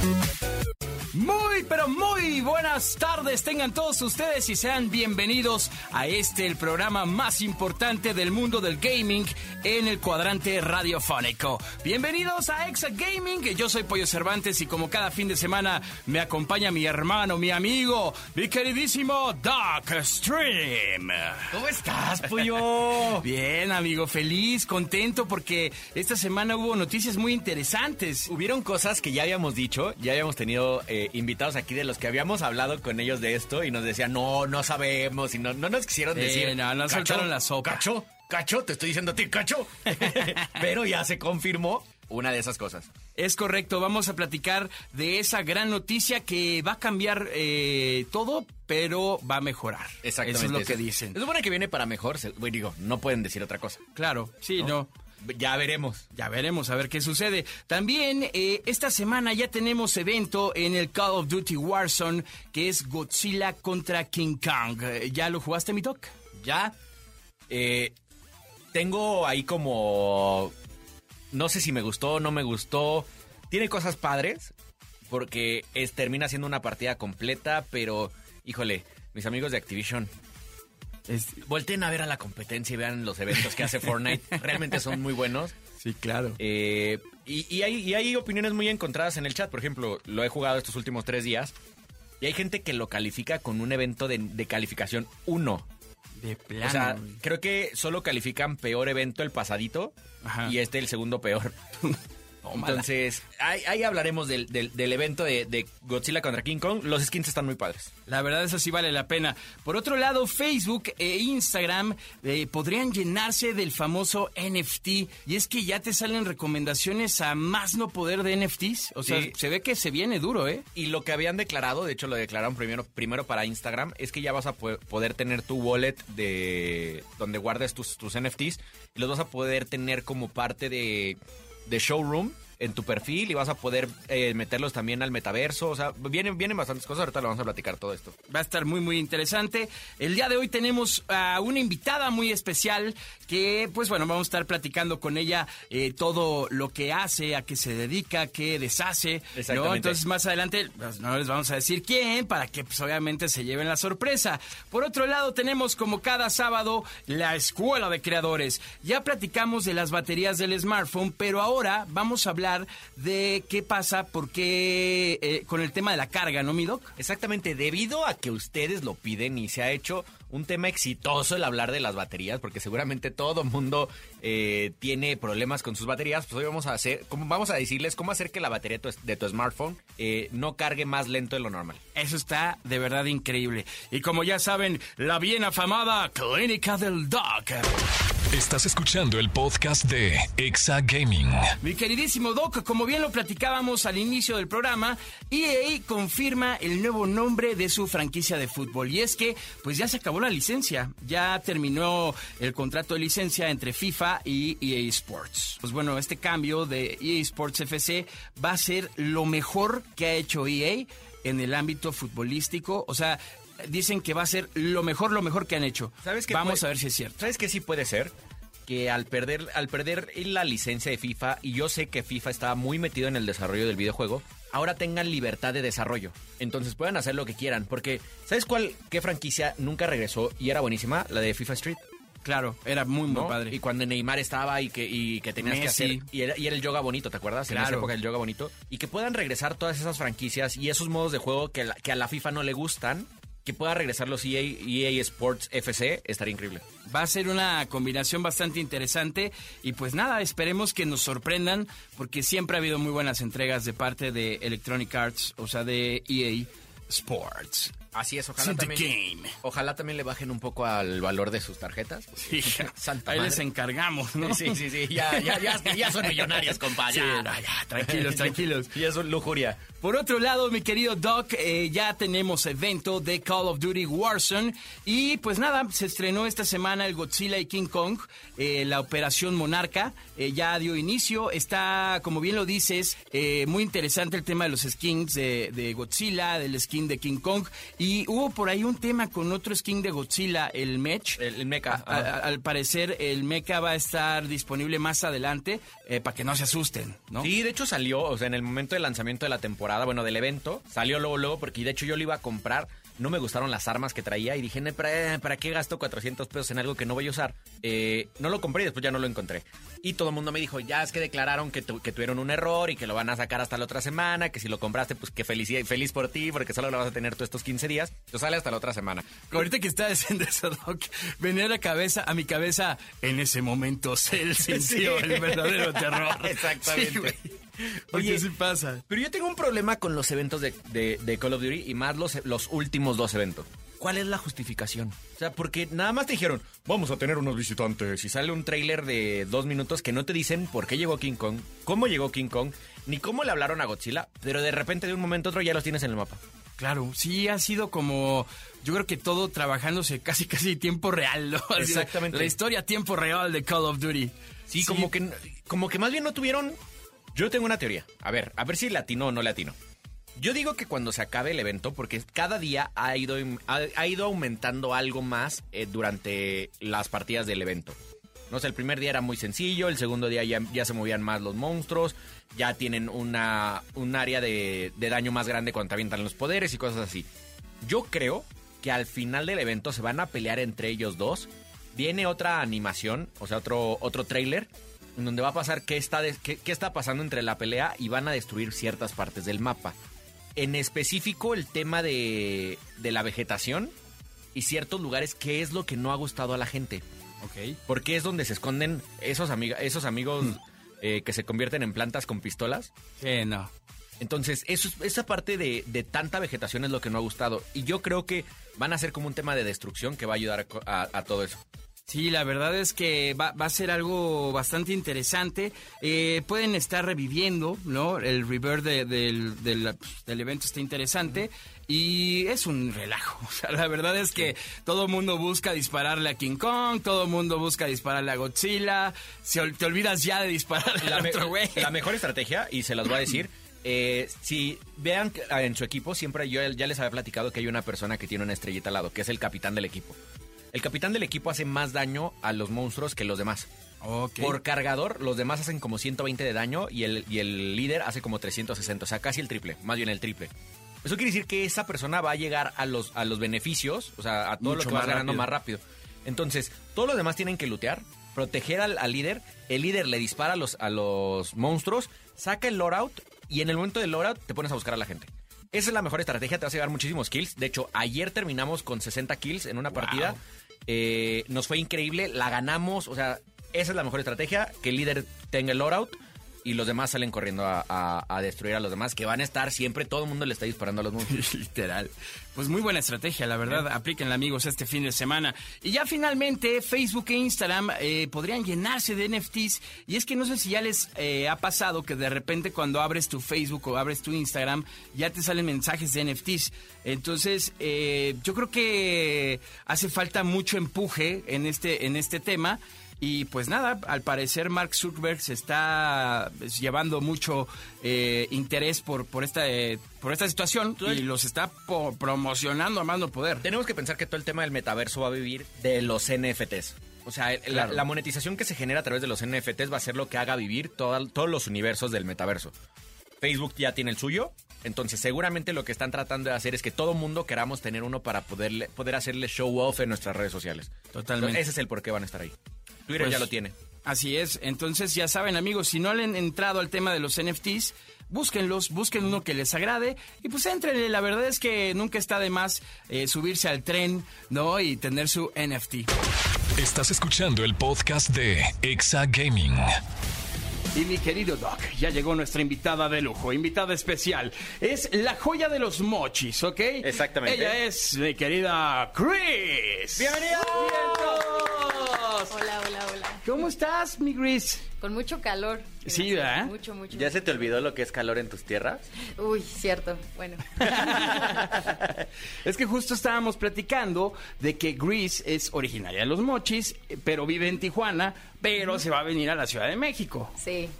Bye. Muy, pero muy buenas tardes tengan todos ustedes y sean bienvenidos a este, el programa más importante del mundo del gaming en el cuadrante radiofónico. Bienvenidos a Exa Gaming, yo soy Pollo Cervantes y como cada fin de semana me acompaña mi hermano, mi amigo, mi queridísimo Doc Stream. ¿Cómo estás, Pollo? Bien, amigo, feliz, contento porque esta semana hubo noticias muy interesantes. Hubieron cosas que ya habíamos dicho, ya habíamos tenido eh, invitados aquí de los que habíamos hablado con ellos de esto y nos decían, no, no sabemos y no, no nos quisieron Sí, decir. no, no "Cacho, soltaron la sopa". Cacho, cacho, te estoy diciendo a ti, cacho. Pero ya se confirmó una de esas cosas. Es correcto, vamos a platicar de esa gran noticia que va a cambiar eh, todo, pero va a mejorar. Exactamente. Eso es lo que dicen. Se supone que viene para mejor, bueno, digo, no pueden decir otra cosa. Claro, sí, no. Ya veremos. Ya veremos a ver qué sucede. También eh, esta semana ya tenemos evento en el Call of Duty Warzone que es Godzilla contra King Kong. Eh, ¿Ya lo jugaste, mi doc? Ya. eh, tengo ahí como. No sé si me gustó o no me gustó. Tiene cosas padres. Porque es, termina siendo una partida completa. Pero, híjole, mis amigos de Activision. Volten a ver a la competencia y vean los eventos que hace Fortnite. Realmente son muy buenos. Sí, claro. Eh, y, y hay, y hay opiniones muy encontradas en el chat. Por ejemplo, lo he jugado estos últimos tres días. Y hay gente que lo califica con un evento de, de calificación 1. De plano. O sea, creo que solo califican peor evento el pasadito Ajá. y este el segundo peor. Entonces, ahí, ahí hablaremos del, del- del evento de, de Godzilla contra King Kong. Los skins están muy padres. La verdad, eso sí vale la pena. Por otro lado, Facebook e Instagram eh, podrían llenarse del famoso NFT. Y es que ya te salen recomendaciones a más no poder de NFTs. O sea, Sí. se ve que se viene duro, ¿eh? Y lo que habían declarado, de hecho lo declararon primero, primero para Instagram, es que ya vas a po- poder tener tu wallet de donde guardes tus, tus NFTs y los vas a poder tener como parte de, de showroom en tu perfil y vas a poder eh, meterlos también al metaverso. O sea, vienen, vienen bastantes cosas. Ahorita lo vamos a platicar todo esto. Va a estar muy, muy interesante. El día de hoy tenemos a una invitada muy especial que, pues bueno, vamos a estar platicando con ella eh, todo lo que hace, a qué se dedica, qué deshace. ¿no? Exactamente. Entonces, más adelante, pues, no les vamos a decir quién, para que, pues obviamente, se lleven la sorpresa. Por otro lado, tenemos como cada sábado la Escuela de Creadores. Ya platicamos de las baterías del smartphone, pero ahora vamos a hablar de qué pasa, por qué, eh, con el tema de la carga, ¿no, mi doc? Exactamente, debido a que ustedes lo piden y se ha hecho un tema exitoso el hablar de las baterías, porque seguramente todo mundo eh, tiene problemas con sus baterías, pues hoy vamos a hacer, vamos a decirles cómo hacer que la batería de tu, de tu smartphone eh, no cargue más lento de lo normal. Eso está de verdad increíble. Y como ya saben, la bien afamada Clínica del Doc. Estás escuchando el podcast de Exa Gaming. Mi queridísimo Doc, como bien lo platicábamos al inicio del programa, EA confirma el nuevo nombre de su franquicia de fútbol. Y es que, pues ya se acabó la licencia. Ya terminó el contrato de licencia entre FIFA y EA Sports. Pues bueno, este cambio de EA Sports FC va a ser lo mejor que ha hecho EA en el ámbito futbolístico. O sea, dicen que va a ser lo mejor, lo mejor que han hecho. ¿Sabes qué Vamos puede- a ver si es cierto. ¿Sabes qué sí puede ser? Que al perder, al perder la licencia de FIFA, y yo sé que FIFA estaba muy metido en el desarrollo del videojuego, ahora tengan libertad de desarrollo. Entonces puedan hacer lo que quieran. Porque, ¿sabes cuál, qué franquicia nunca regresó y era buenísima? La de FIFA Street. Claro, era muy, muy ¿no? padre. Y cuando Neymar estaba y que, y que tenías que hacer. Y era, y era el yoga bonito, ¿te acuerdas? En esa Claro. época el yoga bonito. Y que puedan regresar todas esas franquicias y esos modos de juego que, la- que a la FIFA no le gustan. Que pueda regresar los EA, EA Sports FC, estaría increíble. Va a ser una combinación bastante interesante y pues nada, esperemos que nos sorprendan porque siempre ha habido muy buenas entregas de parte de Electronic Arts, o sea, de EA. Sports. Así es, ojalá también, game. ojalá también le bajen un poco al valor de sus tarjetas. Sí, Santa ahí madre. les encargamos, ¿no? Sí, sí, sí, ya, ya, ya, ya son millonarios, compa, Sí, ya. no, ya, tranquilos, tranquilos. Y es un lujuria. Por otro lado, mi querido Doc, eh, ya tenemos evento de Call of Duty Warzone y pues nada, se estrenó esta semana el Godzilla y King Kong, eh, la Operación Monarca, eh, ya dio inicio, está, como bien lo dices, eh, muy interesante el tema de los skins de, de Godzilla, del skin de King Kong y hubo por ahí un tema con otro skin de Godzilla, el Mech. El, el mecha. A- a- al parecer el mecha va a estar disponible más adelante eh, para que no se asusten, ¿no? Sí, de hecho salió, o sea, en el momento del lanzamiento de la temporada, bueno, del evento, salió luego, luego, porque de hecho yo lo iba a comprar. No me gustaron las armas que traía y dije, "Ne, ¿para, ¿para qué gasto 400 pesos en algo que no voy a usar? Eh, no lo compré y después ya no lo encontré. Y todo el mundo me dijo, ya es que declararon que, tu- que tuvieron un error y que lo van a sacar hasta la otra semana, que si lo compraste, pues que feliz, feliz por ti, porque solo lo vas a tener tú estos 15 días. Entonces sale hasta la otra semana. Ahorita que estás diciendo eso, Doc, venía a la cabeza, a mi cabeza, en ese momento se sintió Sí. el verdadero terror. Exactamente. Sí. Porque Oye, sí pasa. Pero yo tengo un problema con los eventos de, de- de Call of Duty y más los, los últimos dos eventos. ¿Cuál es la justificación? O sea, porque nada más te dijeron, vamos a tener unos visitantes y sale un tráiler de dos minutos que no te dicen por qué llegó King Kong, cómo llegó King Kong, ni cómo le hablaron a Godzilla, pero de repente de un momento a otro ya los tienes en el mapa. Claro, sí ha sido como, yo creo que todo trabajándose casi casi tiempo real, ¿no? Exactamente. La historia a tiempo real de Call of Duty. Sí, Como, que, como que más bien no tuvieron... Yo tengo una teoría. A ver, a ver si latino o no latino. Yo digo que cuando se acabe el evento, porque cada día ha ido, ha, ido aumentando algo más eh, durante las partidas del evento. No sé, el primer día era muy sencillo, el segundo día ya, ya se movían más los monstruos, ya tienen una, un área de, de daño más grande cuando te avientan los poderes y cosas así. Yo creo que al final del evento se van a pelear entre ellos dos. Viene otra animación, o sea, otro, otro trailer, en donde va a pasar qué está, de- qué, qué está pasando entre la pelea y van a destruir ciertas partes del mapa. En específico, el tema de, de la vegetación y ciertos lugares, qué es lo que no ha gustado a la gente. Ok. Porque es donde se esconden esos, amigos eh, que se convierten en plantas con pistolas. Sí, no. Entonces, eso, esa parte de, de tanta vegetación es lo que no ha gustado. Y yo creo que van a ser como un tema de destrucción que va a ayudar a co- a, a todo eso. Sí, la verdad es que va, va a ser algo bastante interesante. Eh, pueden estar reviviendo, ¿no? El reverb de- del, del- del evento está interesante y es un relajo. O sea, la verdad es que todo el mundo busca dispararle a King Kong, todo el mundo busca dispararle a Godzilla. Se, te olvidas ya de dispararle La, al otro güey. la mejor estrategia, y se las voy a decir, eh, si vean ah, en su equipo, siempre yo ya les había platicado que hay una persona que tiene una estrellita al lado, que es el capitán del equipo. El capitán del equipo hace más daño a los monstruos que los demás. Por cargador, los demás hacen como 120 de daño y el, y el líder hace como 360, o sea, casi el triple, más bien el triple. Eso quiere decir que esa persona va a llegar a los, a los beneficios, o sea, a todo lo Mucho que vas más ganando rápido. más rápido. Entonces, todos los demás tienen que lootear, proteger al, al líder, el líder le dispara a los, a los monstruos, saca el loadout y en el momento del loadout te pones a buscar a la gente. Esa es la mejor estrategia, te vas a llevar muchísimos kills. De hecho, ayer terminamos con 60 kills en una partida. Eh, nos fue increíble, la ganamos, o sea, esa es la mejor estrategia, que el líder tenga el loadout y los demás salen corriendo a, a- a destruir a los demás, que van a estar siempre, todo el mundo le está disparando a los monstruos. Literal. Pues muy buena estrategia, la verdad. Aplíquenla, amigos, este fin de semana. Y ya finalmente, Facebook e Instagram eh, podrían llenarse de NFTs. Y es que no sé si ya les eh, ha pasado que de repente cuando abres tu Facebook o abres tu Instagram, ya te salen mensajes de NFTs. Entonces, eh, yo creo que hace falta mucho empuje en este, en este tema. Y pues nada, al parecer Mark Zuckerberg se está pues, llevando mucho eh, interés por, por, esta, eh, por esta situación y los está promocionando a más no poder. Tenemos que pensar que todo el tema del metaverso va a vivir de los NFTs. O sea, la, monetización que se genera a través de los NFTs va a ser lo que haga vivir toda- todos los universos del metaverso. Facebook ya tiene el suyo, entonces seguramente lo que están tratando de hacer es que todo mundo queramos tener uno para poderle, poder hacerle show off en nuestras redes sociales. Totalmente. Ese es el por qué van a estar ahí. Twitter Pues, ya lo tiene. Así es. Entonces, ya saben, amigos, si no le han entrado al tema de los NFTs, búsquenlos, busquen uno que les agrade y pues entrenle. La verdad es que nunca está de más eh, subirse al tren, ¿no? Y tener su NFT. Estás escuchando el podcast de Exa Gaming. Y mi querido Doc, ya llegó nuestra invitada de lujo, invitada especial. Es la joya de los mochis, ¿ok? Exactamente. Ella es mi querida Chris. ¡Bienvenida! Hola, hola, hola. ¿Cómo estás, mi Chris? Con mucho calor. Sí, ¿verdad? Mucho, mucho. ¿Ya se te olvidó lo que es calor en tus tierras? Uy, cierto. Bueno. es que justo estábamos platicando de que Grease es originaria de los mochis, pero vive en Tijuana, pero se va a venir a la Ciudad de México. Sí.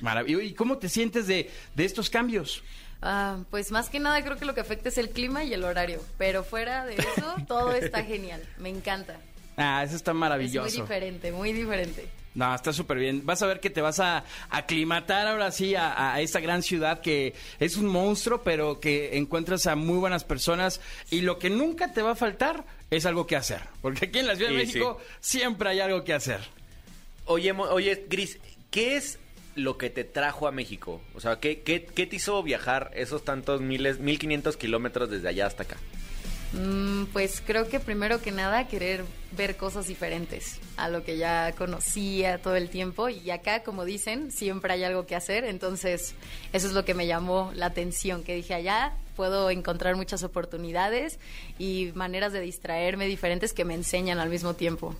Maravilloso. ¿Y cómo te sientes de, de estos cambios? Ah, pues más que nada creo que lo que afecta es el clima y el horario. Pero fuera de eso, todo está genial. Me encanta. Ah, eso está maravilloso. Es muy diferente, muy diferente. No, está súper bien. Vas a ver que te vas a aclimatar ahora sí a, a, esta gran ciudad que es un monstruo, pero que encuentras a muy buenas personas y lo que nunca te va a faltar es algo que hacer. Porque aquí en la Ciudad de Sí, México siempre hay algo que hacer. Oye, oye, Gris, ¿qué es lo que te trajo a México? O sea, ¿qué, qué, qué te hizo viajar esos tantos miles, 1500 kilómetros desde allá hasta acá? Mm, pues creo que primero que nada querer ver cosas diferentes a lo que ya conocía todo el tiempo. Y acá como dicen siempre hay algo que hacer. Entonces eso es lo que me llamó la atención que dije allá puedo encontrar muchas oportunidades y maneras de distraerme diferentes que me enseñan al mismo tiempo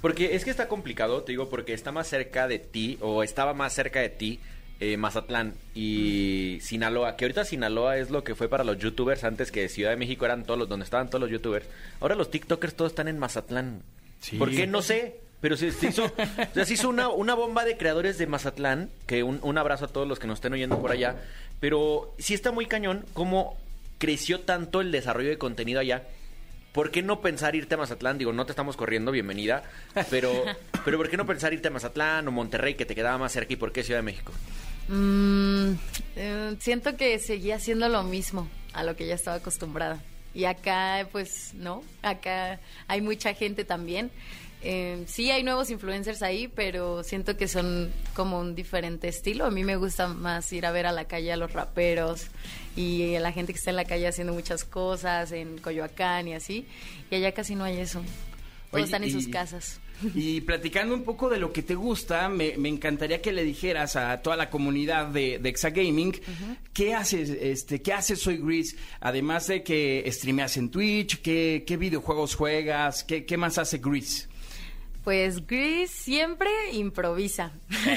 Porque es que está complicado, te digo, porque está más cerca de ti, o estaba más cerca de ti, eh, Mazatlán y Sinaloa, que ahorita Sinaloa es lo que fue para los youtubers antes que Ciudad de México eran todos los, donde estaban todos los youtubers. Ahora los tiktokers todos están en Mazatlán. Sí. ¿Por qué? No sé. Pero se, se hizo, o sea, se hizo una, una bomba de creadores de Mazatlán, que un, un abrazo a todos los que nos estén oyendo por allá. Pero sí está muy cañón cómo creció tanto el desarrollo de contenido allá. ¿Por qué no pensar irte a Mazatlán? Digo, no te estamos corriendo, bienvenida. Pero, pero ¿por qué no pensar irte a Mazatlán o Monterrey, que te quedaba más cerca? ¿Y por qué Ciudad de México? Mm, eh, siento que seguía haciendo lo mismo a lo que ya estaba acostumbrada. Y acá, pues, no. Acá hay mucha gente también. Eh, sí, hay nuevos influencers ahí, pero siento que son como un diferente estilo. A mí me gusta más ir a ver a la calle a los raperos y a la gente que está en la calle haciendo muchas cosas, en Coyoacán y así. Y allá casi no hay eso. Todos Oye, están en y- sus casas. Y platicando un poco de lo que te gusta, me, me encantaría que le dijeras a toda la comunidad de, de Exagaming qué haces, este, qué haces Soy Gris, además de que streameas en Twitch, qué, qué videojuegos juegas, qué, qué más hace Gris. Pues Gris siempre improvisa.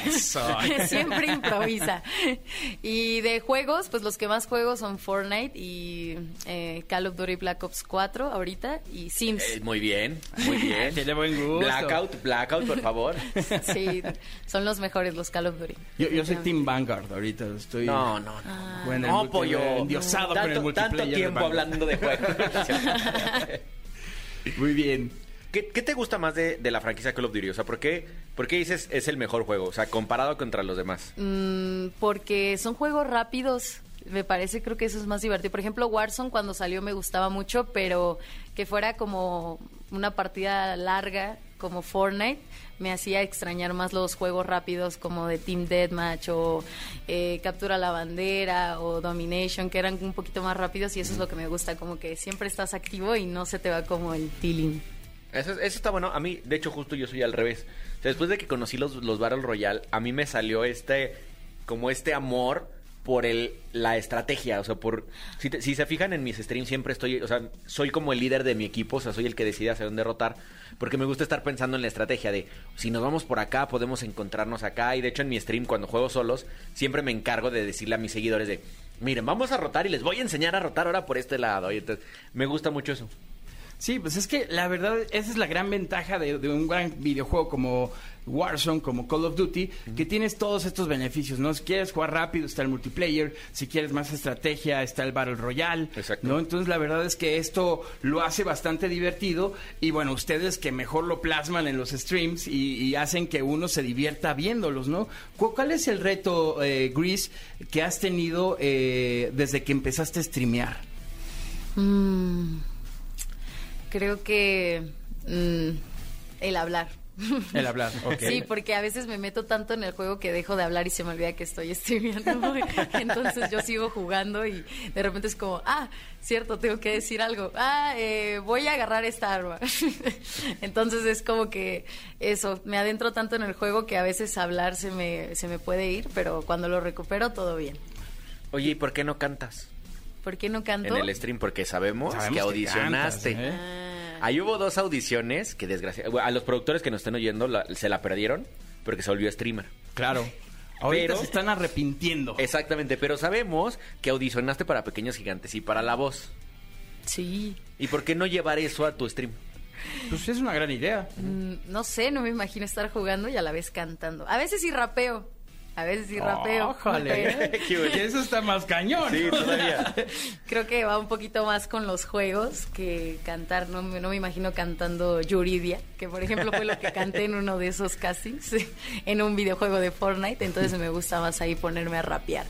Eso. siempre improvisa. Y de juegos, pues los que más juego son Fortnite y eh, Call of Duty Black Ops 4 ahorita y Sims. Eh, muy bien, muy bien. Tiene buen gusto. Blackout, blackout, por favor. Sí, son los mejores los Call of Duty. Yo, yo soy Team Vanguard ahorita, estoy No, no, no. con el No, pollo. endiosado con el multiplayer. tanto tiempo hablando de juegos. Muy bien. ¿Qué, qué te gusta más de, de la franquicia Call of Duty? O sea, ¿por qué, ¿por qué dices es el mejor juego? O sea, comparado contra los demás. Mm, porque son juegos rápidos. Me parece, creo que eso es más divertido. Por ejemplo, Warzone cuando salió me gustaba mucho, pero que fuera como una partida larga como Fortnite me hacía extrañar más los juegos rápidos como de Team Deathmatch o eh, Captura la Bandera o Domination, que eran un poquito más rápidos y eso es lo que me gusta, como que siempre estás activo y no se te va como el feeling. Eso, eso está bueno. A mí, de hecho, justo yo soy al revés. Después de que conocí los, los Battle Royale, a mí me salió este, como este amor por el, la estrategia. O sea, por. Si, te- si se fijan en mis streams, siempre estoy. O sea, soy como el líder de mi equipo. O sea, soy el que decide hacia dónde rotar. Porque me gusta estar pensando en la estrategia de si nos vamos por acá, podemos encontrarnos acá. Y de hecho, en mi stream, cuando juego solos, siempre me encargo de decirle a mis seguidores de. Miren, vamos a rotar y les voy a enseñar a rotar ahora por este lado. Y entonces, me gusta mucho eso. Sí, pues es que la verdad esa es la gran ventaja de, de un gran videojuego como Warzone, como Call of Duty, que tienes todos estos beneficios, ¿no? Si quieres jugar rápido está el multiplayer, si quieres más estrategia está el Battle Royale, Exacto. ¿no? Entonces la verdad es que esto lo hace bastante divertido y bueno, ustedes que mejor lo plasman en los streams y, y hacen que uno se divierta viéndolos, ¿no? ¿Cu- ¿Cuál es el reto, eh, Gris, que has tenido eh, desde que empezaste a streamear? Mm, creo que mm, el hablar. El hablar, ok. Sí, porque a veces me meto tanto en el juego que dejo de hablar y se me olvida que estoy streameando. Entonces yo sigo jugando y de repente es como, ah, cierto, tengo que decir algo. Ah, eh, voy a agarrar esta arma. Entonces es como que eso, me adentro tanto en el juego que a veces hablar se me, se me puede ir, pero cuando lo recupero todo bien. Oye, ¿y por qué no cantas ¿Por qué no canto? en el stream? Porque sabemos, Sabemos que que audicionaste. cantas, ¿eh? Ah, Ahí hubo dos audiciones que desgraciadamente... A los productores que nos estén oyendo la- se la perdieron porque se volvió streamer. Claro. Ahorita Pero- se están arrepintiendo. Exactamente, pero sabemos que audicionaste para Pequeños Gigantes y para La Voz. sí. ¿Y por qué no llevar eso a tu stream? Pues es una gran idea. Mm, No sé, no me imagino estar jugando y a la vez cantando. A veces sí rapeo. A veces sí rapeo. Eso está más cañón. todavía. Creo que va un poquito más con los juegos que cantar. No, me- no me imagino cantando Yuridia, que por ejemplo fue lo que canté en uno de esos castings, en un videojuego de Fortnite. Entonces me gusta más ahí ponerme a rapear.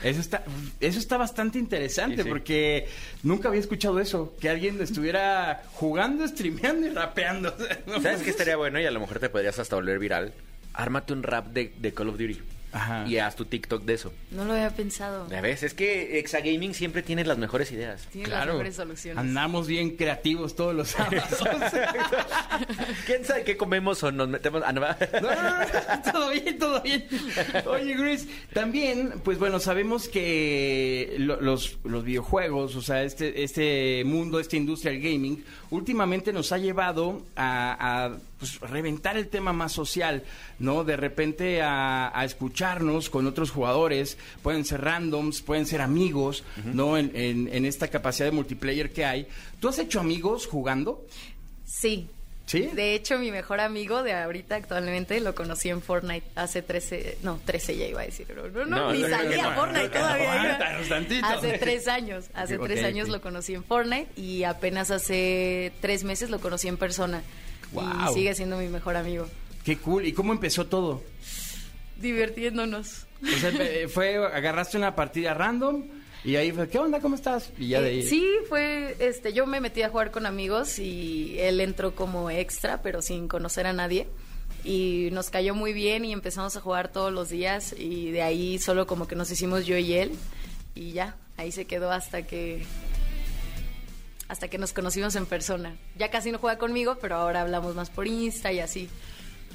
Eso está, eso está bastante interesante Sí, sí. porque nunca había escuchado eso, que alguien estuviera jugando, streameando y rapeando. ¿Sabes qué estaría bueno? Y a lo mejor te podrías hasta volver viral. Ármate un rap de, de Call of Duty. Ajá. Y haz tu TikTok de eso. No lo había pensado. Ya ves, es que Exagaming siempre tiene las mejores ideas. Tiene las mejores soluciones. Andamos bien creativos todos los sábados. ¿Quién sabe qué comemos o nos metemos? Ah, no, va. No, no, no, todo bien, todo bien. Oye, Gris, también, pues bueno, sabemos que lo- los, los videojuegos, o sea, este, este mundo, esta industria del gaming, últimamente nos ha llevado a, a, pues, reventar el tema más social, ¿no? De repente a, a escucharnos con otros jugadores, pueden ser randoms, pueden ser amigos, ¿no? En, en- en esta capacidad de multiplayer que hay. ¿Tú has hecho amigos jugando? Sí. ¿Sí? De hecho, mi mejor amigo de ahorita actualmente lo conocí en Fortnite hace 13, no, 13 ya iba a decir, pero no, no, No, ni no, salía Fortnite no, todavía. Hace tres años, hace tres años lo conocí en Fortnite y apenas hace tres meses lo conocí en persona. Guau. Y sigue siendo mi mejor amigo. Qué cool. ¿Y cómo empezó todo? Divirtiéndonos. O sea, eh, fue, agarraste una partida random y ahí fue, ¿qué onda? ¿Cómo estás? Y ya de ahí. Sí, fue, este, yo me metí a jugar con amigos y él entró como extra, pero sin conocer a nadie. Y nos cayó muy bien y empezamos a jugar todos los días y de ahí solo como que nos hicimos yo y él y ya, ahí se quedó hasta que hasta que nos conocimos en persona. Ya casi no juega conmigo, pero ahora hablamos más por Insta y así.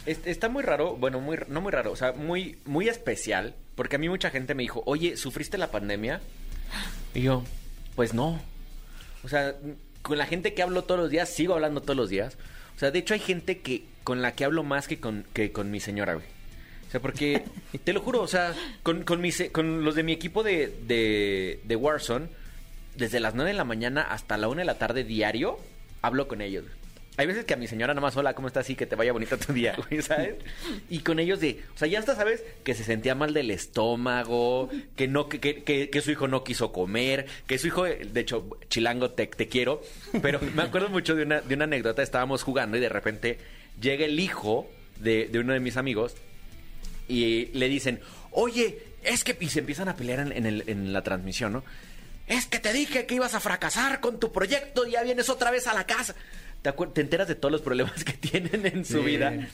Es- Está muy raro, bueno, muy no muy raro, o sea, muy muy especial, porque a mí mucha gente me dijo, "Oye, ¿sufriste la pandemia?" Y yo, "Pues no." O sea, con la gente que hablo todos los días, sigo hablando todos los días. O sea, de hecho hay gente que con la que hablo más que con que con mi señora, güey. O sea, porque te lo juro, o sea, con, con, mis- con los de mi equipo de, de, de Warzone, desde las 9 de la mañana hasta la 1 de la tarde diario, hablo con ellos. Hay veces que a mi señora nada más, hola, ¿cómo estás? Sí, que te vaya bonito tu día, güey, ¿sabes? Y con ellos de, o sea, ya hasta sabes que se sentía mal del estómago, que no, que, que, que- su hijo no quiso comer, que su hijo, de hecho, chilango, te, te quiero, pero me acuerdo mucho de una, de una anécdota, estábamos jugando y de repente llega el hijo de, de uno de mis amigos y le dicen, oye, es que... Y se empiezan a pelear en, en el- en la transmisión, ¿no? Es que te dije que ibas a fracasar con tu proyecto y ya vienes otra vez a la casa. Te, enteras de todos los problemas que tienen en su Sí. vida.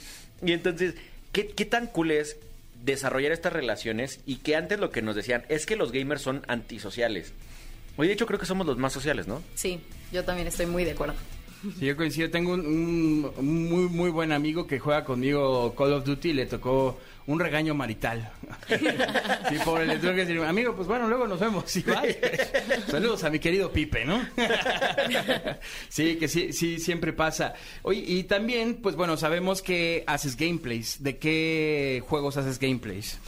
Y entonces, ¿qué, ¿qué tan cool es desarrollar estas relaciones y que antes lo que nos decían es que los gamers son antisociales? Hoy de hecho creo que somos los más sociales, ¿no? Sí, yo también estoy muy de acuerdo. Sí, yo coincido. Tengo un, un- un muy, muy buen amigo que juega conmigo Call of Duty y le tocó un regaño marital. sí, pobre, le tuve que decir, amigo, pues bueno, luego nos vemos. Sí, bye. Saludos a mi querido Pipe, ¿no? sí, que sí, sí, siempre pasa. Oye, y también, pues bueno, sabemos que haces gameplays. ¿De qué juegos haces gameplays?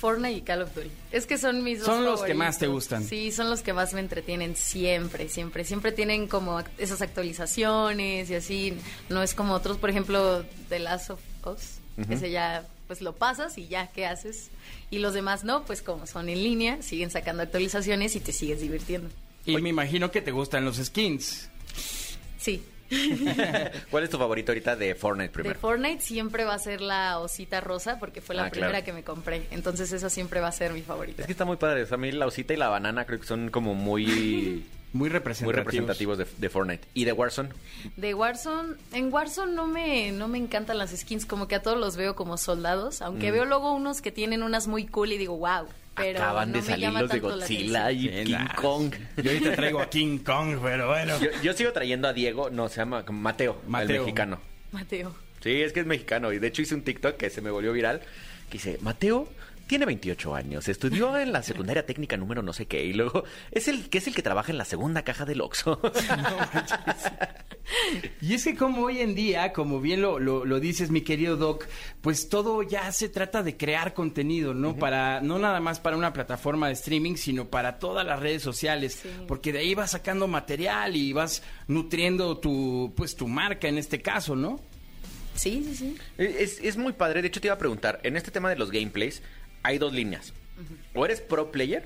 Fortnite y Call of Duty. Es que son mis dos Son los que más te gustan. Sí, son los que más me entretienen siempre, siempre. Siempre tienen como esas actualizaciones y así. No es como otros, por ejemplo, The Last of Us. Ese ya, pues lo pasas y ya, ¿qué haces? Y los demás no, pues como son en línea, siguen sacando actualizaciones y te sigues divirtiendo. Y me imagino que te gustan los skins. Sí. ¿Cuál es tu favorito ahorita de Fortnite De primero? Fortnite siempre va a ser la osita rosa porque fue la Ah, primera claro. que me compré. Entonces esa siempre va a ser mi favorita. Es que está muy padre. O sea, a mí la osita y la banana creo que son como muy Muy muy representativos. representativos de, de Fortnite. ¿Y de Warzone? De Warzone, en Warzone no me, no me encantan las skins, como que a todos los veo como soldados, aunque Mm. veo luego unos que tienen unas muy cool y digo, wow. Pero Acaban no de salir los de Godzilla y King Kong. Yo ahorita traigo a King Kong, pero bueno. Yo, yo sigo trayendo a Diego, no, se llama Mateo, el Mateo. mexicano. Mateo. Sí, es que es mexicano. Y de hecho hice un TikTok que se me volvió viral. Que dice, Mateo tiene 28 años, estudió en la secundaria técnica número no sé qué. Y luego es el que es el que trabaja en la segunda caja del Oxxo. Y es que como hoy en día, como bien lo, lo, lo dices, mi querido Doc, pues todo ya se trata de crear contenido, ¿no? Para, no nada más para una plataforma de streaming, sino para todas las redes sociales. Sí. Porque de ahí vas sacando material y vas nutriendo tu, pues tu marca en este caso, ¿no? Sí, sí, sí. es, es muy padre. De hecho, te iba a preguntar, en este tema de los gameplays, hay dos líneas. O eres pro player,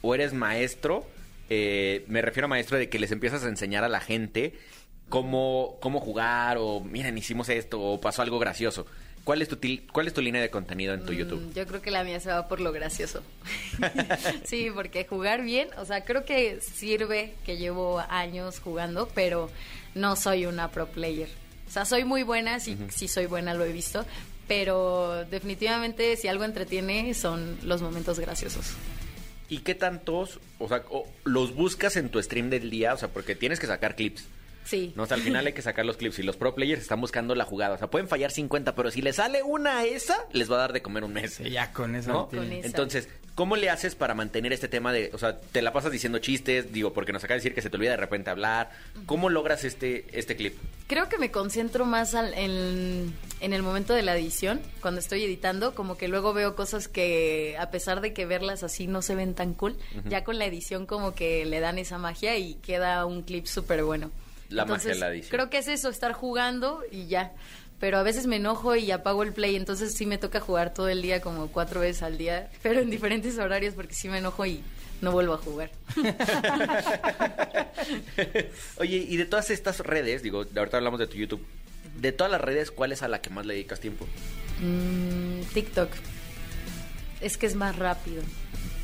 o eres maestro. eh, me refiero a maestro de que les empiezas a enseñar a la gente cómo, cómo jugar, o miren, hicimos esto, o pasó algo gracioso. ¿Cuál es tu, cuál es tu línea de contenido en tu YouTube? Mm, Yo creo que la mía se va por lo gracioso. sí, porque jugar bien, o sea, creo que sirve que llevo años jugando, pero no soy una pro player. O sea, soy muy buena, sí, sí soy buena, lo he visto, pero definitivamente si algo entretiene son los momentos graciosos. ¿Y qué tantos, o sea, los buscas en tu stream del día? O sea, porque tienes que sacar clips. Sí. No, o sea, al final hay que sacar los clips y los pro players están buscando la jugada. O sea, pueden fallar 50, pero si le sale una a esa, les va a dar de comer un mes. Ya con eso. ¿no? Con. Entonces, ¿cómo le haces para mantener este tema de, o sea, te la pasas diciendo chistes, digo, porque nos acaba de decir que se te olvida de repente hablar. ¿Cómo logras este este clip? Creo que me concentro más al- en, en el momento de la edición, cuando estoy editando, como que luego veo cosas que a pesar de que verlas así no se ven tan cool, ya con la edición como que le dan esa magia y queda un clip súper bueno. La magia de la edición. Creo que es eso, estar jugando y ya. Pero a veces me enojo y apago el play, entonces sí me toca jugar todo el día como cuatro veces al día, pero en diferentes horarios porque sí me enojo y no vuelvo a jugar. Oye, y de todas estas redes, digo, ahorita hablamos de tu YouTube, de todas las redes, ¿cuál es a la que más le dedicas tiempo? Mm, TikTok. Es que es más rápido.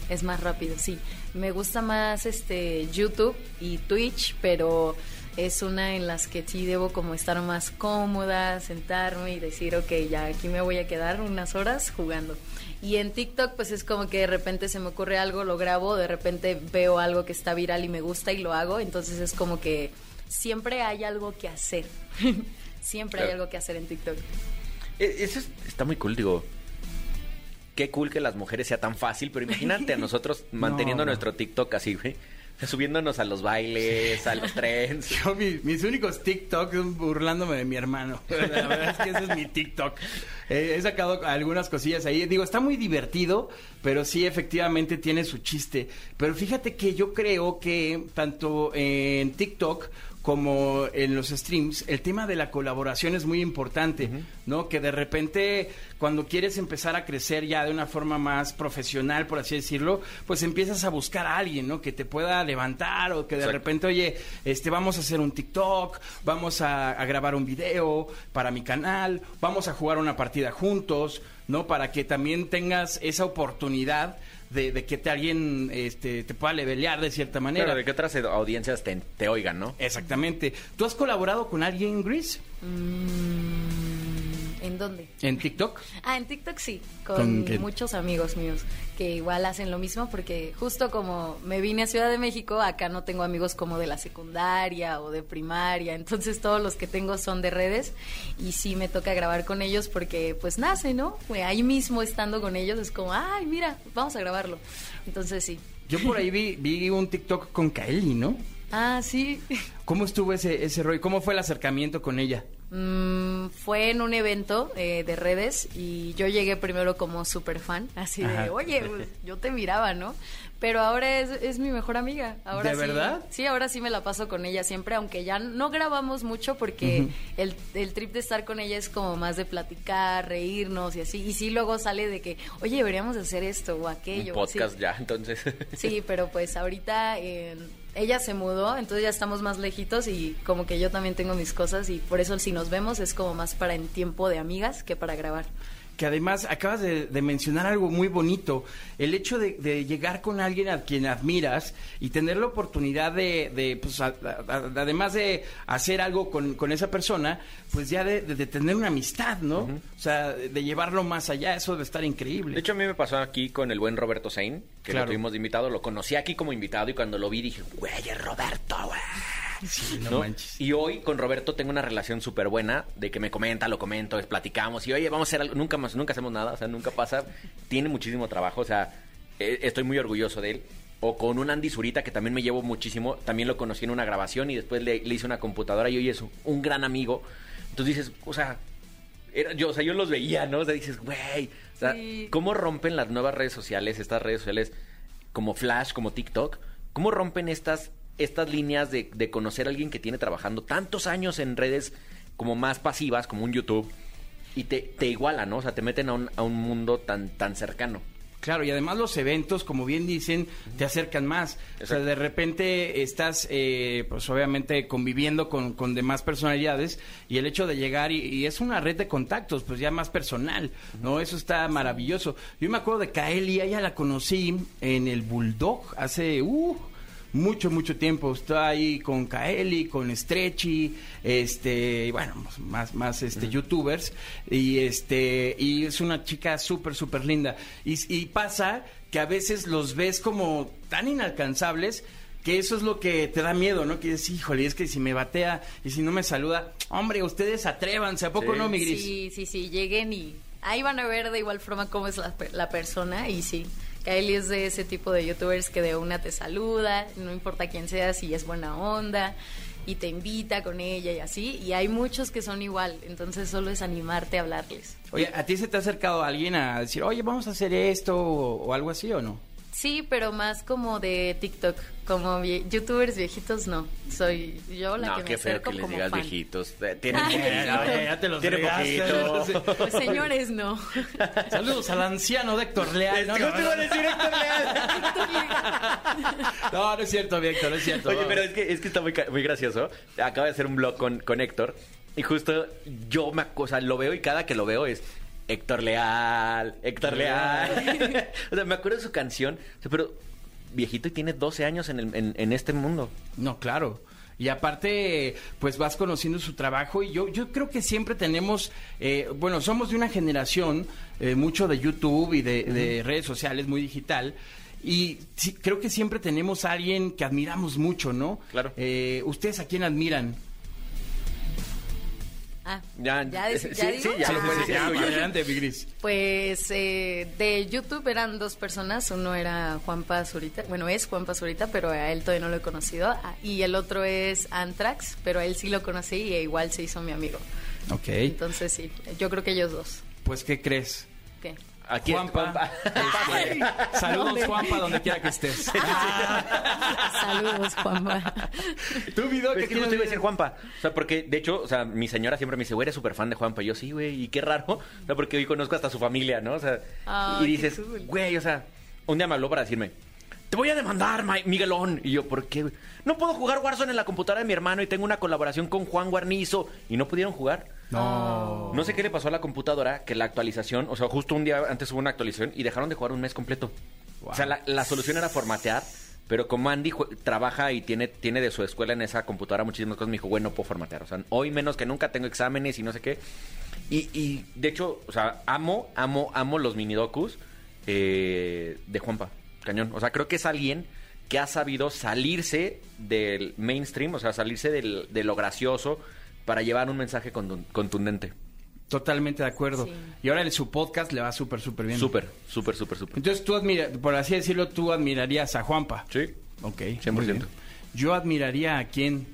Es más rápido, sí. Me gusta más este YouTube y Twitch, pero es una en las que sí debo como estar más cómoda, sentarme y decir, ok, ya aquí me voy a quedar unas horas jugando. Y en TikTok pues es como que de repente se me ocurre algo, lo grabo, de repente veo algo que está viral y me gusta y lo hago, entonces es como que siempre hay algo que hacer. siempre hay algo que hacer en TikTok. E- Eso es- está muy cool, digo. Qué cool que las mujeres sea tan fácil, pero imagínate a nosotros manteniendo no. nuestro TikTok así, güey. Subiéndonos a los bailes, a los trends. Yo, mi- mis únicos TikTok son burlándome de mi hermano. La verdad es que ese es mi TikTok. Eh, he sacado algunas cosillas ahí. Digo, está muy divertido, pero sí, efectivamente tiene su chiste. Pero fíjate que yo creo que tanto en TikTok como en los streams, el tema de la colaboración es muy importante, ¿no? Que de repente, cuando quieres empezar a crecer ya de una forma más profesional, por así decirlo, pues empiezas a buscar a alguien, ¿no? Que te pueda levantar o que de Exacto. repente, oye, este, vamos a hacer un TikTok, vamos a, a grabar un video para mi canal, vamos a jugar una partida juntos, ¿no? Para que también tengas esa oportunidad de, de que te alguien este, te pueda levelear de cierta manera. Claro, de que otras audiencias te, te oigan, ¿no? Exactamente. ¿Tú has colaborado con alguien, Gris? Mm, ¿En dónde? ¿En TikTok? Ah, en TikTok sí, ¿Con muchos amigos míos que igual hacen lo mismo porque justo como me vine a Ciudad de México, acá no tengo amigos como de la secundaria o de primaria, entonces todos los que tengo son de redes y sí me toca grabar con ellos porque pues nace, ¿no? Ahí mismo estando con ellos es como, ay, mira, vamos a grabarlo. Entonces sí. Yo por ahí vi, vi un TikTok con Kaeli, ¿no? Ah, sí. ¿Cómo estuvo ese, ese rollo? ¿Cómo fue el acercamiento con ella? Mm, fue en un evento eh, de redes y yo llegué primero como super fan, así de, Ajá. oye, pues, yo te miraba, ¿no? Pero ahora es, es mi mejor amiga. Ahora ¿De sí- verdad? Sí, ahora sí me la paso con ella siempre, aunque ya no grabamos mucho porque el, el trip de estar con ella es como más de platicar, reírnos y así. Y sí, luego sale de que, oye, deberíamos hacer esto o aquello. Un así. podcast ya, entonces. Sí, pero pues ahorita eh, ella se mudó, entonces ya estamos más lejitos y como que yo también tengo mis cosas y por eso si nos vemos es como más para en tiempo de amigas que para grabar. Que además acabas de, de mencionar algo muy bonito, el hecho de, de llegar con alguien a quien admiras y tener la oportunidad de, de, pues, a- además de hacer algo con, con esa persona, pues ya de, tener una amistad, ¿no? O sea, de, llevarlo más allá, eso debe estar increíble. De hecho, a mí me pasó aquí con el buen Roberto Sein, que Claro. lo tuvimos de invitado. Lo conocí aquí como invitado y cuando lo vi dije, güey, es Roberto, güey. Sí, no ¿no? manches. Y hoy con Roberto tengo una relación súper buena de que me comenta, lo comento, es- platicamos y oye, vamos a hacer algo. Nunca más, nunca hacemos nada, o sea, nunca pasa. Tiene muchísimo trabajo, o sea, eh, estoy muy orgulloso de él. O con un Andy Zurita que también me llevo muchísimo, también lo conocí en una grabación y después le, le hice una computadora y hoy es un gran amigo. Entonces dices, o sea, era- yo, o sea, yo los veía, ¿no? O sea, dices, güey, o sea, Sí. ¿cómo rompen las nuevas redes sociales, estas redes sociales como Flash, como TikTok? ¿Cómo rompen estas, estas líneas de, de conocer a alguien que tiene trabajando tantos años en redes como más pasivas, como un YouTube, y te, te iguala, ¿no? O sea, te meten a un, a un mundo tan, tan cercano. Claro, y además los eventos, como bien dicen, te acercan más. O sea, de repente estás, eh, pues obviamente, conviviendo con, con demás personalidades y el hecho de llegar y, y es una red de contactos, pues ya más personal, ¿no? Eso está maravilloso. Yo me acuerdo de Kaeli, ella la conocí en el Bulldog hace, uh, mucho, mucho tiempo. Está ahí con Kaeli, con Stretchy, este, y bueno, más, más este, youtubers. Y este, y es una chica súper, súper linda. Y, y pasa que a veces los ves como tan inalcanzables que eso es lo que te da miedo, ¿no? Que dices, híjole, es que si me batea y si no me saluda, hombre, ustedes atrévanse, ¿a poco Sí. no, mi gris? Sí, sí, sí, lleguen y ahí van a ver de igual forma cómo es la, pe- la persona y sí. Kylie es de ese tipo de youtubers que de una te saluda, no importa quién sea, si es buena onda y te invita con ella y así. Y hay muchos que son igual, entonces solo es animarte a hablarles. Oye, ¿a ti se te ha acercado alguien a decir, oye, vamos a hacer esto o algo así o no? Sí, pero más como de TikTok, como vie- youtubers viejitos no. Soy yo la que me acerco como fan. viejitos. Eh, Tienen Ay, poquito. ya, ya te los Tienen poquito. Pues, señores, no. Saludos al anciano de Héctor Leal. No, no, no, decir Héctor Leal. no, no es cierto, Héctor, no es cierto. Oye, pero es que, es que está muy, ca- muy gracioso. Acaba de hacer un blog con, con Héctor. Y justo yo me, o sea, lo veo y cada que lo veo es Héctor Leal, Héctor Leal. o sea, me acuerdo de su canción. O sea, pero viejito y tiene 12 años en, el- en, en este mundo. No, claro. Y aparte, pues vas conociendo su trabajo y yo, yo creo que siempre tenemos, eh, bueno, somos de una generación eh, mucho de YouTube y de, de redes sociales, muy digital. Y sí, creo que siempre tenemos a alguien que admiramos mucho, ¿no? Claro. Eh, ¿Ustedes a quién admiran? Ah, Ya, ya, sí, dec- ya sí, digo? ya lo puedes decir. Adelante, mi gris. Pues eh, de YouTube eran dos personas, uno era Juan Pazurita, bueno es Juan Pazurita, pero a él todavía no lo he conocido, Ah, y el otro es Antrax, pero a él sí lo conocí y igual se hizo mi amigo. Ok. Entonces sí, yo creo que ellos dos. Pues, ¿qué crees? ¿Qué? Aquí Juanpa. Este, saludos, ¿Dónde? Juanpa, donde quiera que estés. Saludos, Juanpa. ¿Tú, video Es que justo iba a decir Juanpa. O sea, porque de hecho, o sea, mi señora siempre me dice, güey, eres súper fan de Juanpa. Y yo, sí, güey, y qué raro. O sea, porque hoy conozco hasta su familia, ¿no? O sea, y dices, cool. güey, o sea, un día me habló para decirme, te voy a demandar, Ma- Miguelón. Y yo, ¿por qué? No puedo jugar Warzone en la computadora de mi hermano y tengo una colaboración con Juan Guarnizo. Y no pudieron jugar. No. No sé qué le pasó a la computadora, que la actualización, o sea, justo un día antes hubo una actualización y dejaron de jugar un mes completo. O sea, la, la solución era formatear, pero como Andy trabaja y tiene, tiene de su escuela en esa computadora muchísimas cosas, me dijo, güey, no puedo formatear. O sea, hoy menos que nunca tengo exámenes y no sé qué. Y, y, de hecho, o sea, amo, amo, amo los minidokus eh, de Juanpa, cañón. O sea, creo que es alguien que ha sabido salirse del mainstream, o sea, salirse del- de lo gracioso para llevar un mensaje contun- contundente. Totalmente de acuerdo. Sí. Y ahora en su podcast le va súper, súper bien. Súper, súper, súper, súper. Entonces tú admira, por así decirlo, tú admirarías a Juanpa. Sí. Ok. 100%. muy bien. Yo admiraría a quién.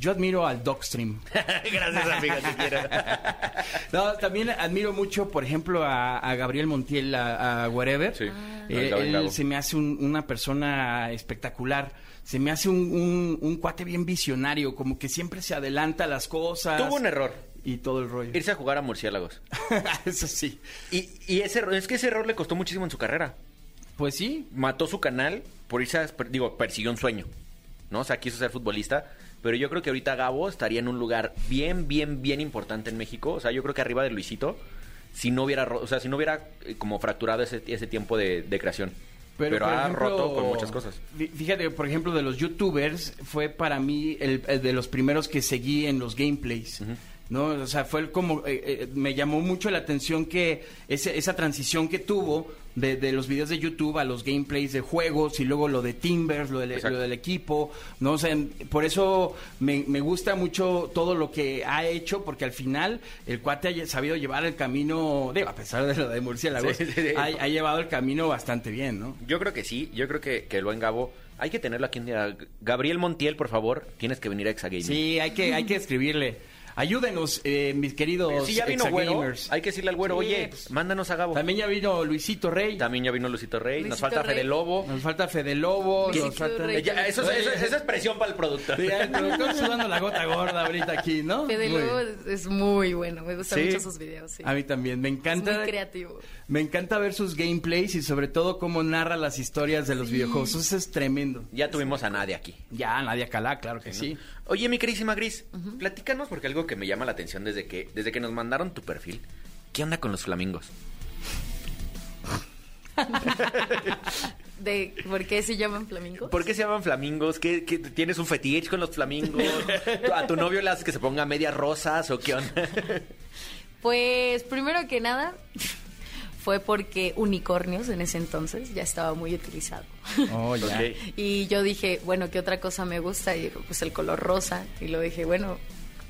Yo admiro al Dogstream. Gracias, amiga, te quiero. no, también admiro mucho, por ejemplo, a, a Gabriel Montiel, a, a Wherever. Sí. Eh, él Gabo. se me hace un- una persona espectacular. Se me hace un, un- un cuate bien visionario, como que siempre se adelanta a las cosas. Tuvo un error. Y todo el rollo. Irse a jugar a murciélagos. Eso sí. Y, y ese error- es que ese error le costó muchísimo en su carrera. Pues sí. Mató su canal por irse a, digo, persiguió un sueño. ¿No? O sea, quiso ser futbolista. Pero yo creo que ahorita Gabo estaría en un lugar bien, bien, bien importante en México. O sea, yo creo que arriba de Luisito. si no hubiera, o sea, si no hubiera eh, como fracturado ese, ese tiempo de, de creación. Pero, ha ejemplo, roto con muchas cosas. fí- Fíjate, por ejemplo, de los youtubers, fue para mí el, el de los primeros que seguí en los gameplays. ¿No? O sea, fue el como. eh, eh, me llamó mucho la atención que ese- esa transición que tuvo de, de los videos de YouTube a los gameplays de juegos y luego lo de Timbers, lo del, Exacto. lo del equipo. ¿no? O sea, por eso me, me gusta mucho todo lo que ha hecho, porque al final el cuate ha sabido llevar el camino, digo, a pesar de lo de murciélagos, Sí, sí, ha, ha llevado el camino bastante bien, ¿no? Yo creo que sí, yo creo que, que el buen Gabo, hay que tenerlo aquí en día. Gabriel Montiel, por favor, tienes que venir a Exagaming. Sí, hay que, hay que escribirle. Ayúdenos, eh, mis queridos Si ya vino Güero, hay que decirle al Güero, Sí, oye, pues, mándanos a Gabo. También ya vino Luisito Rey. También ya vino Lucito Rey, nos Luisito falta Rey. Fede Lobo. Nos falta Fede Lobo. Luisito Nos falta... Rey. Eh, ya, eso, es- eso es- esa es presión para el productor. Sí, ya, el productor sudando la gota gorda ahorita aquí, ¿no? Fede Muy Lobo bien. es, es muy bueno, me gustan Sí. mucho sus videos. Sí. A mí también, me es encanta. muy creativo. Me encanta ver sus gameplays y sobre todo cómo narra las historias de los videojuegos. Eso es tremendo. Ya tuvimos a nadie aquí. Ya, Nadia Calá, claro que sí. Oye, mi querísima Gris, platícanos porque algo que me llama la atención desde que, desde que nos mandaron tu perfil. ¿Qué onda con los flamingos? De, ¿Por qué se llaman flamingos? ¿Por qué se llaman flamingos? ¿Qué, qué- tienes un fetiche con los flamingos? ¿A tu novio le haces que se ponga medias rosas o qué onda? Pues primero que nada fue porque unicornios en ese entonces ya estaba muy utilizado. Oh, ya. Y yo dije, bueno, ¿qué otra cosa me gusta? Y dijo, pues el color rosa. Y lo dije, bueno,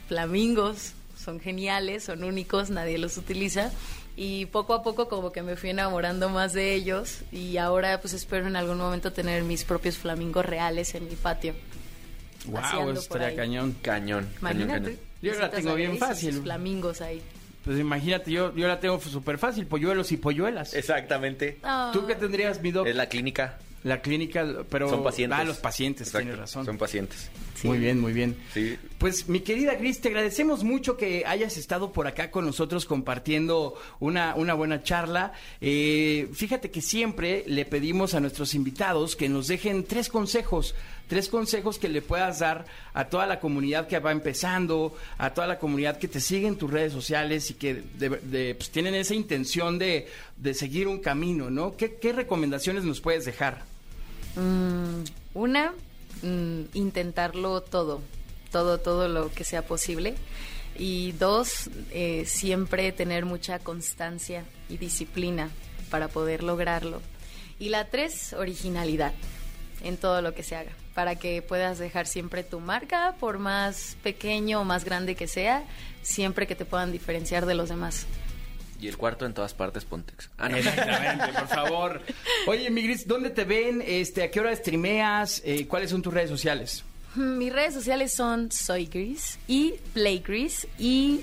flamingos son geniales, son únicos, nadie los utiliza. Y poco a poco como que me fui enamorando más de ellos y ahora pues espero en algún momento tener mis propios flamingos reales en mi patio. Wow, estaría cañón. Cañón, cañón, Imagínate. cañón. Yo la tengo bien fácil. flamingos ahí. Pues imagínate, yo, yo la tengo súper fácil, polluelos y polluelas. Exactamente. Ah. ¿Tú qué tendrías, mi doc? Es la clínica. La clínica, pero... Son pacientes. Ah, los pacientes, Exacto, tienes razón. Son pacientes. Muy bien, muy bien. Sí. Pues mi querida Gris, te agradecemos mucho que hayas estado por acá con nosotros compartiendo una, una buena charla. Eh, fíjate que siempre le pedimos a nuestros invitados que nos dejen tres consejos, tres consejos que le puedas dar a toda la comunidad que va empezando, a toda la comunidad que te sigue en tus redes sociales y que pues, tienen esa intención de, de seguir un camino, ¿no? ¿Qué, qué recomendaciones nos puedes dejar? Mm, una, mm, intentarlo todo, todo, todo lo que sea posible. Y dos, eh, siempre tener mucha constancia y disciplina para poder lograrlo. Y la tres, originalidad en todo lo que se haga, para que puedas dejar siempre tu marca, por más pequeño o más grande que sea, siempre que te puedan diferenciar de los demás. Y el cuarto en todas partes, Pontex. Ah, no. Exactamente, por favor. Oye, mi Gris, ¿dónde te ven? Este, ¿A qué hora streameas? Eh, ¿Cuáles son tus redes sociales? Mis redes sociales son Soy Gris y Play Gris y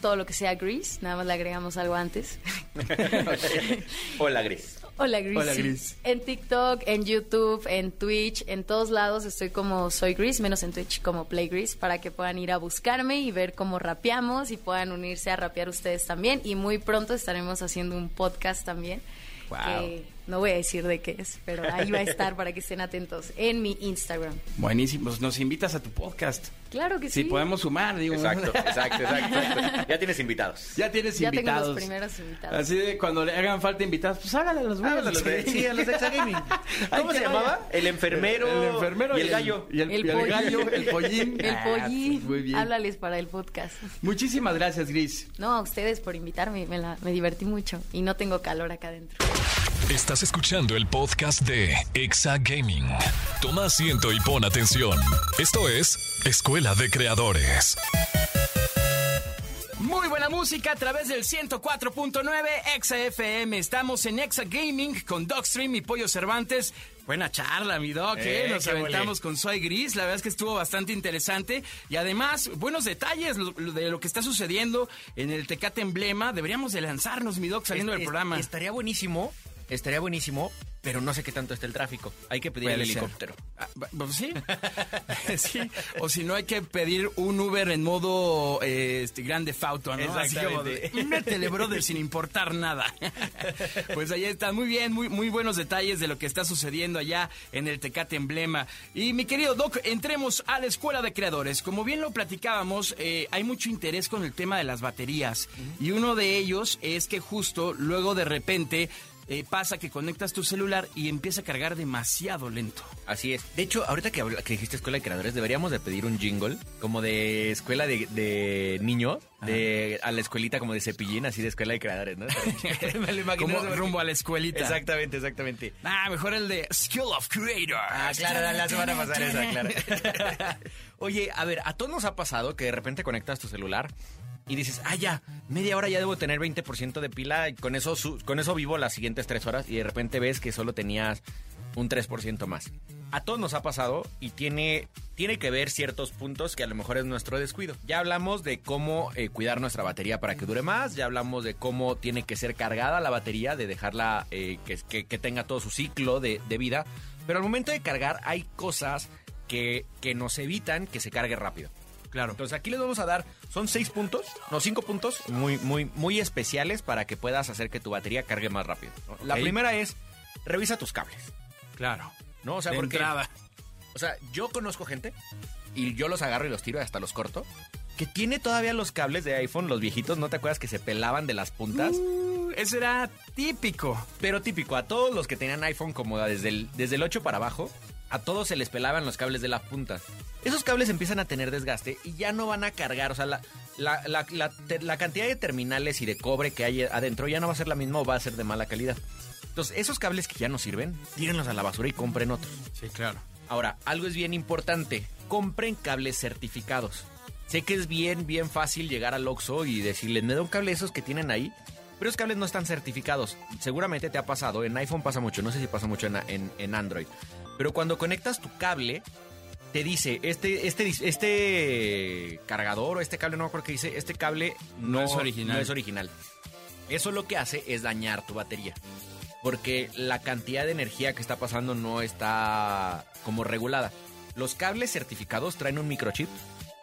todo lo que sea Gris, nada más le agregamos algo antes. Hola, Gris. Hola Gris. Hola. Gris. En TikTok, en YouTube, en Twitch, en todos lados estoy como Soy Gris, menos en Twitch como Play Gris, para que puedan ir a buscarme y ver cómo rapeamos y puedan unirse a rapear ustedes también. Y muy pronto estaremos haciendo un podcast también. Wow. Que no voy a decir de qué es, pero ahí va a estar para que estén atentos en mi Instagram. Buenísimo, pues nos invitas a tu podcast. Claro que Si sí. podemos sumar, digo. Exacto, exacto, exacto, exacto. Ya tienes invitados. Ya tienes Ya tengo invitados. los primeros invitados. Así de cuando le hagan falta invitados, pues hágale a los güeyes. Háblale a los de- sí, a los de Exagaming. ¿Cómo se llamaba? El enfermero, El enfermero y el gallo. Y el, El y el pollín. gallo, el pollín. El Ah, pollín. pues, muy bien. Háblales para el podcast. Muchísimas gracias, Gris. No, a ustedes por invitarme, me, la- me divertí mucho y no tengo calor acá adentro. Estás escuchando el podcast de Exa Gaming. Toma asiento y pon atención. Esto es Escuela de Creadores. Muy buena música a través del 104.9 Exa FM. Estamos en Exa Gaming con Dogstream y Pollo Cervantes. Buena charla, mi Doc. ¿eh? Eh, Nos aventamos con Soy Gris. La verdad es que estuvo bastante interesante. Y además, buenos detalles de lo que está sucediendo en el Tecate Emblema. Deberíamos de lanzarnos, mi Doc, saliendo Es- del es- programa. Estaría buenísimo estaría buenísimo, pero no sé qué tanto está el tráfico. Hay que pedir el Puede ser. helicóptero. Ah, sí. sí. O si no, hay que pedir un Uber en modo eh, este, grande fauto, ¿no? Así como de, métele, brother, sin importar nada. pues allá están muy bien, muy, muy buenos detalles de lo que está sucediendo allá en el Tecate Emblema. Y mi querido Doc, entremos a la Escuela de Creadores. Como bien lo platicábamos, eh, hay mucho interés con el tema de las baterías. Y uno de ellos es que justo luego de repente eh, pasa que conectas tu celular y empieza a cargar demasiado lento. Así es. De hecho, ahorita que, habla- que dijiste escuela de creadores, deberíamos de pedir un jingle como de escuela de, de niños, de, a la escuelita como de cepillín, así de escuela de creadores, ¿no? Me lo imagino. Como rumbo a la escuelita. Exactamente, exactamente. Ah, mejor el de Skill of Creator. Ah, claro, la, la semana pasada esa, claro. Oye, a ver, a todos nos ha pasado que de repente conectas tu celular y dices, ah, ya, media hora ya debo tener 20% de pila y con eso, su- con eso vivo las siguientes tres horas y de repente ves que solo tenías un 3% más. A todos nos ha pasado y tiene, tiene que ver ciertos puntos que a lo mejor es nuestro descuido. Ya hablamos de cómo eh, cuidar nuestra batería para que dure más, ya hablamos de cómo tiene que ser cargada la batería, de dejarla eh, que, que- que tenga todo su ciclo de, de vida. Pero al momento de cargar hay cosas que, que nos evitan que se cargue rápido. Claro. Entonces aquí les vamos a dar, son seis puntos, no cinco puntos, muy, muy, muy especiales para que puedas hacer que tu batería cargue más rápido. La primera es, revisa tus cables. Claro. ¿no? O sea, De porque, entrada. o sea, yo conozco gente y yo los agarro y los tiro y hasta los corto. Que tiene todavía los cables de iPhone, los viejitos, ¿no te acuerdas que se pelaban de las puntas? Uh, eso era típico. Pero típico, a todos los que tenían iPhone como desde el, desde el 8 para abajo, a todos se les pelaban los cables de las puntas. Esos cables empiezan a tener desgaste y ya no van a cargar. O sea, la, la, la- la- la cantidad de terminales y de cobre que hay adentro ya no va a ser la misma o va a ser de mala calidad. Entonces, esos cables que ya no sirven, tírenlos a la basura y compren otros. Sí, claro. Ahora, algo es bien importante. Compren cables certificados. Sé que es bien, bien fácil llegar al Oxxo y decirles, me da un cable esos que tienen ahí. Pero esos cables no están certificados. Seguramente te ha pasado. En iPhone pasa mucho. No sé si pasa mucho en, en- en Android. Pero cuando conectas tu cable, te dice, este, este, este cargador o este cable, no me acuerdo qué dice, este cable no, es original. No es original. Eso lo que hace es dañar tu batería. Porque la cantidad de energía que está pasando no está como regulada. Los cables certificados traen un microchip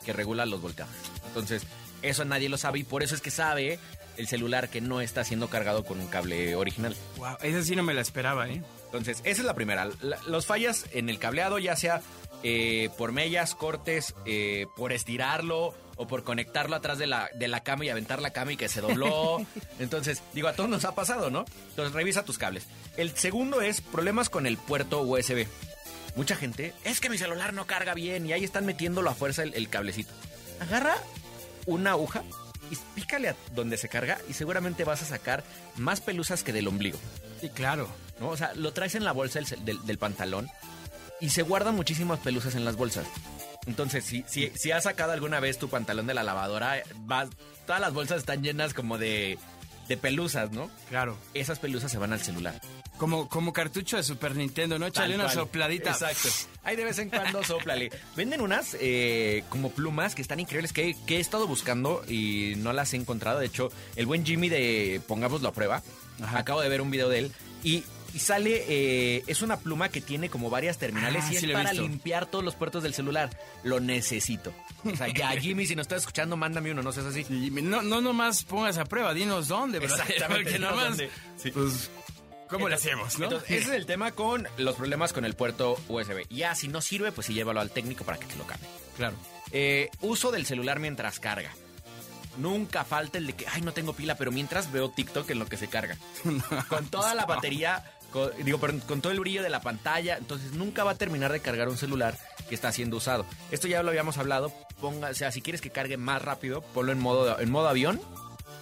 que regula los voltajes. Entonces, eso nadie lo sabe y por eso es que sabe el celular que no está siendo cargado con un cable original. Wow, esa sí no me la esperaba, ¿eh? Entonces, esa es la primera. La- los fallas en el cableado, ya sea eh, por mellas, cortes, eh, por estirarlo o por conectarlo atrás de la, de la cama y aventar la cama y que se dobló. Entonces, digo, a todos nos ha pasado, ¿no? Entonces, revisa tus cables. El segundo es problemas con el puerto USB. Mucha gente, es que mi celular no carga bien y ahí están metiéndolo a fuerza el, el cablecito. Agarra una aguja y pícale a donde se carga y seguramente vas a sacar más pelusas que del ombligo. Sí, claro. ¿no? O sea, lo traes en la bolsa del, del- del pantalón y se guardan muchísimas pelusas en las bolsas. Entonces, si, si, si has sacado alguna vez tu pantalón de la lavadora, vas, todas las bolsas están llenas como de, de pelusas, ¿no? Claro. Esas pelusas se van al celular. Como, como cartucho de Super Nintendo, ¿no? Échale una sopladita. Exacto. Ahí de vez en cuando soplale. Venden unas eh, como plumas que están increíbles que, que he estado buscando y no las he encontrado. De hecho, el buen Jimmy de Pongámoslo a prueba, Ajá. acabo de ver un video de él y, y sale, eh, es una pluma que tiene como varias terminales Ah, y sí es para limpiar todos los puertos del celular. Lo necesito. O sea, ya Jimmy, si nos estás escuchando, mándame uno, no seas así. Y no, no nomás pongas a prueba, dinos dónde, ¿verdad? Exactamente, Porque nomás, dónde. Sí. pues, ¿cómo le Entonces- hacemos, no? Entonces, ese es el tema con los problemas con el puerto USB. Ya, si no sirve, pues sí llévalo al técnico para que te lo cambie. claro. Eh, uso del celular mientras carga. Nunca falta el de que, ay, no tengo pila, pero mientras veo TikTok en lo que se carga. con toda la batería, con- digo, perdón, con todo el brillo de la pantalla, entonces nunca va a terminar de cargar un celular que está siendo usado. Esto ya lo habíamos hablado, ponga, o sea, si quieres que cargue más rápido, ponlo en modo, en modo avión,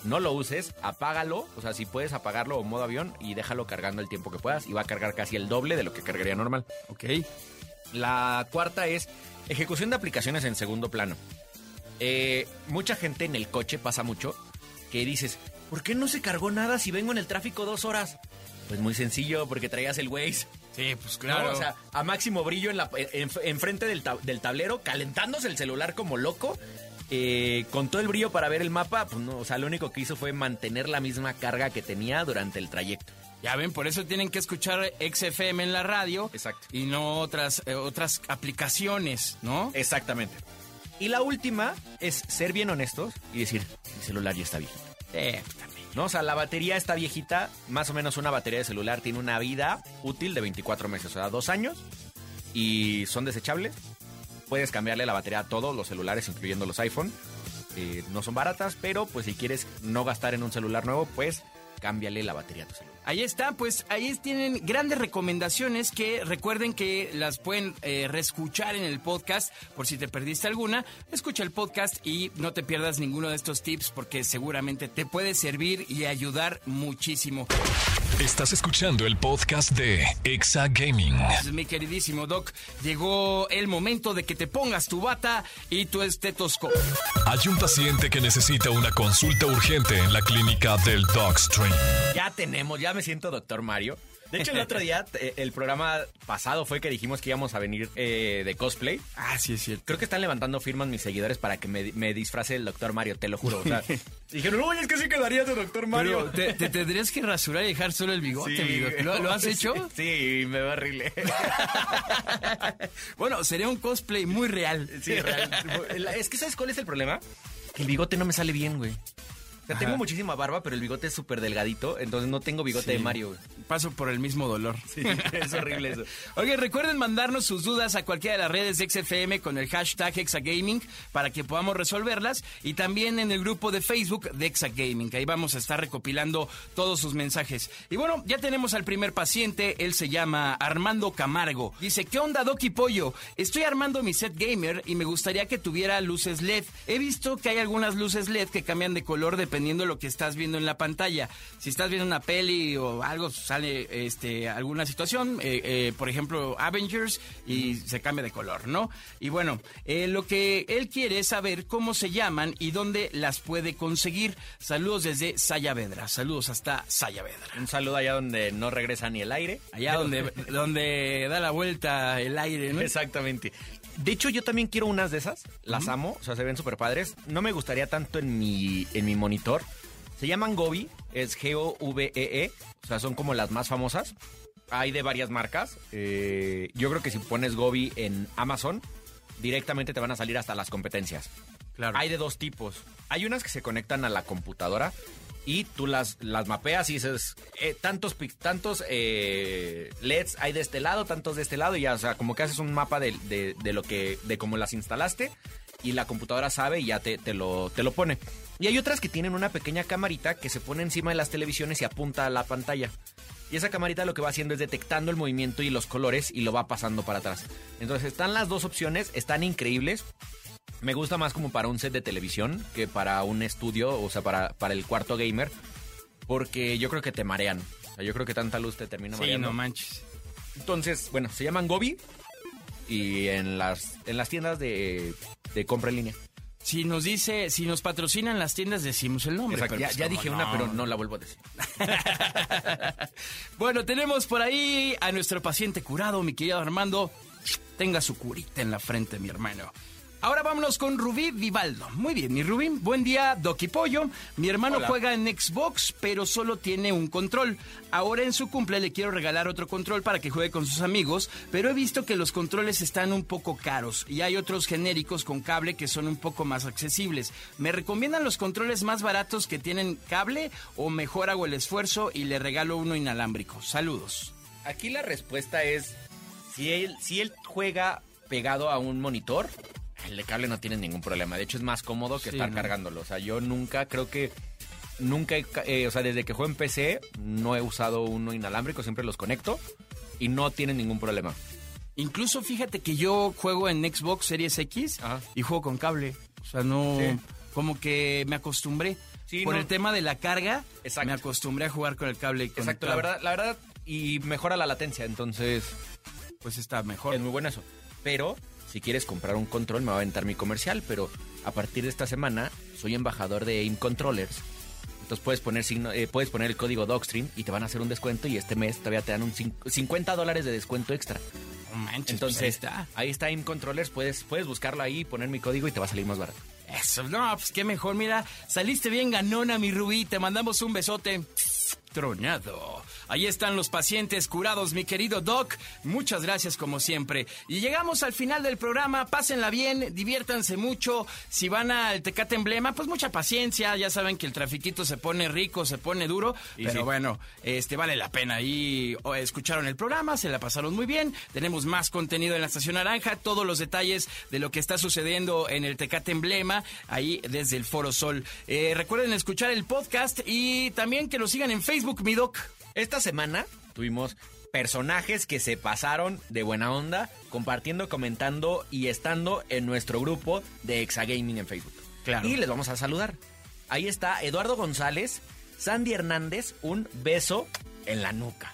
no lo uses, apágalo, o sea, si puedes apagarlo en modo avión y déjalo cargando el tiempo que puedas y va a cargar casi el doble de lo que cargaría normal. Ok. La cuarta es ejecución de aplicaciones en segundo plano. Eh, mucha gente en el coche pasa mucho que dices, ¿por qué no se cargó nada si vengo en el tráfico dos horas? Pues muy sencillo, porque traías el Waze. Sí, pues ¿no? claro. O sea, a máximo brillo en la, en, enfrente del, tab- del tablero, calentándose el celular como loco. eh, con todo el brillo para ver el mapa, pues no, o sea, lo único que hizo fue mantener la misma carga que tenía durante el trayecto. Ya ven, por eso tienen que escuchar XFM en la radio. Exacto. Y no otras, eh, otras aplicaciones, ¿no? Exactamente. Y la última es ser bien honestos y decir, mi celular ya está viejito. Eh, pues, también. ¿No? O sea, la batería está viejita, más o menos una batería de celular tiene una vida útil de 24 meses, o sea, dos años, y son desechables. Puedes cambiarle la batería a todos los celulares, incluyendo los iPhone. Eh, no son baratas, pero pues si quieres no gastar en un celular nuevo, pues cámbiale la batería a tu celular. Ahí está, pues ahí tienen grandes recomendaciones que recuerden que las pueden eh, reescuchar en el podcast por si te perdiste alguna. Escucha el podcast y no te pierdas ninguno de estos tips porque seguramente te puede servir y ayudar muchísimo. Estás escuchando el podcast de Exa Gaming. Pues, Mi queridísimo Doc, llegó el momento de que te pongas tu bata y tu estetoscopio. Hay un paciente que necesita una consulta urgente en la clínica del Dogstream. Ya tenemos, ya me siento doctor Mario. De hecho, el otro día, eh, el programa pasado fue que dijimos que íbamos a venir eh, de cosplay. Ah, sí es cierto. Creo que están levantando firmas mis seguidores para que me, me disfrace el doctor Mario, te lo juro. O sea, dijeron, oye, es que sí quedaría de doctor Mario. Pero te, te tendrías que rasurar y dejar solo el bigote, Doc. ¿Lo, lo has Sí, hecho? Sí, me va horrible. bueno, sería un cosplay muy real. Sí, real. Es que, ¿sabes cuál es el problema? Que el bigote no me sale bien, güey. O sea, tengo muchísima barba, pero el bigote es súper delgadito, entonces no tengo bigote Sí. de Mario, güey. Paso por el mismo dolor. Sí, es horrible eso. Oye, recuerden mandarnos sus dudas a cualquiera de las redes de XFM con el hashtag Exagaming para que podamos resolverlas y también en el grupo de Facebook de Exagaming. Ahí vamos a estar recopilando todos sus mensajes. Y bueno, ya tenemos al primer paciente. Él se llama Armando Camargo. Dice, ¿qué onda, Doki Pollo? Estoy armando mi set gamer y me gustaría que tuviera luces LED. He visto que hay algunas luces LED que cambian de color dependiendo de lo que estás viendo en la pantalla. Si estás viendo una peli o algo, sale este, alguna situación, eh, eh, por ejemplo, Avengers, y se cambia de color, ¿no? Y bueno, eh, lo que él quiere es saber cómo se llaman y dónde las puede conseguir. Saludos desde Sayavedra. Saludos hasta Sayavedra. Un saludo allá donde no regresa ni el aire. Allá donde, donde da la vuelta el aire, ¿no? Exactamente. De hecho, yo también quiero unas de esas. Las amo. O sea, se ven súper padres. No me gustaría tanto en mi, en mi monitor. Se llaman Gobi. Es G-O-V-E-E. E. O sea, son como las más famosas. Hay de varias marcas. Eh, yo creo que si pones Gobi en Amazon, directamente te van a salir hasta las competencias. Claro. Hay de dos tipos. Hay unas que se conectan a la computadora y tú las, las mapeas y dices, eh, tantos, tantos eh, LEDs hay de este lado, tantos de este lado, y ya, o sea, como que haces un mapa de, de- de lo que, de cómo las instalaste y la computadora sabe y ya te, te lo, te lo pone. Y hay otras que tienen una pequeña camarita que se pone encima de las televisiones y apunta a la pantalla. Y esa camarita lo que va haciendo es detectando el movimiento y los colores y lo va pasando para atrás. Entonces están las dos opciones, están increíbles. Me gusta más como para un set de televisión que para un estudio, o sea, para, para el cuarto gamer. Porque yo creo que te marean. O sea, yo creo que tanta luz te termina Sí, mareando. no manches. Entonces, bueno, se llaman Gobi. Y en las, en las tiendas de, de compra en línea. Si nos dice, si nos patrocinan las tiendas, decimos el nombre. Exacto, pero ya pues, ya ¿cómo dije una, pero no la vuelvo a decir. bueno, tenemos por ahí a nuestro paciente curado, mi querido Armando. Tenga su curita en la frente, mi hermano. Ahora vámonos con Rubí Vivaldo. Muy bien, mi Rubí. Buen día, Doki Pollo. Mi hermano Hola. juega en Xbox, pero solo tiene un control. Ahora en su cumple le quiero regalar otro control para que juegue con sus amigos, pero he visto que los controles están un poco caros y hay otros genéricos con cable que son un poco más accesibles. ¿Me recomiendan los controles más baratos que tienen cable o mejor hago el esfuerzo y le regalo uno inalámbrico? Saludos. Aquí la respuesta es, si él, si él juega pegado a un monitor, el de cable no tiene ningún problema. De hecho, es más cómodo que Sí, estar ¿no? cargándolo. O sea, yo nunca, creo que, nunca, eh, o sea, desde que juego en PC, no he usado uno inalámbrico, siempre los conecto y no tienen ningún problema. Incluso fíjate que yo juego en Xbox Series X Ajá. y juego con cable. O sea, no. Sí. Como que me acostumbré. Sí, Por no. el tema de la carga, Exacto. me acostumbré a jugar con el cable. Exacto, la verdad, la verdad, y mejora la latencia, entonces Pues está mejor. es muy bueno eso. Pero, si quieres comprar un control, me va a aventar mi comercial, pero a partir de esta semana soy embajador de AIM Controllers. Entonces puedes poner, signo- eh, puedes poner el código DOGSTREAM y te van a hacer un descuento y este mes todavía te dan un cin- 50 dólares de descuento extra. Manches, Entonces, pues ahí está. ahí está AIM Controllers, puedes, puedes buscarlo ahí, poner mi código y te va a salir más barato. Eso, no, pues qué mejor. Mira, saliste bien ganona, mi Rubí. Te mandamos un besote. Tronado. Ahí están los pacientes curados, mi querido Doc. Muchas gracias como siempre. Y llegamos al final del programa. Pásenla bien, diviértanse mucho. Si van al Tecate Emblema, pues mucha paciencia. Ya saben que el trafiquito se pone rico, se pone duro. pero sí. bueno, este vale la pena. Ahí oh, escucharon el programa, se la pasaron muy bien. Tenemos más contenido en la Estación Naranja, todos los detalles de lo que está sucediendo en el Tecate Emblema, ahí desde el Foro Sol. Eh, recuerden escuchar el podcast y también que lo sigan en Facebook, mi Doc. Esta semana tuvimos personajes que se pasaron de buena onda, compartiendo, comentando y estando en nuestro grupo de Exagaming en Facebook. Claro. Y les vamos a saludar. Ahí está Eduardo González, Sandy Hernández, un beso en la nuca.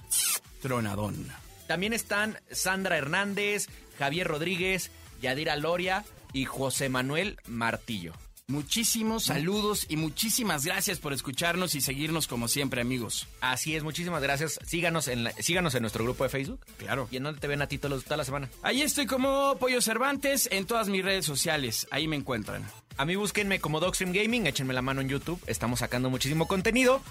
Tronadón. También están Sandra Hernández, Javier Rodríguez, Yadira Loria y José Manuel Martillo. Muchísimos saludos y muchísimas gracias por escucharnos y seguirnos como siempre, amigos. Así es, muchísimas gracias. Síganos en, la- síganos en nuestro grupo de Facebook. Claro. ¿Y en dónde te ven a ti todos- toda la semana? Ahí estoy como Pollo Cervantes en todas mis redes sociales. Ahí me encuentran. A mí búsquenme como Dogstream Gaming, échenme la mano en YouTube. Estamos sacando muchísimo contenido.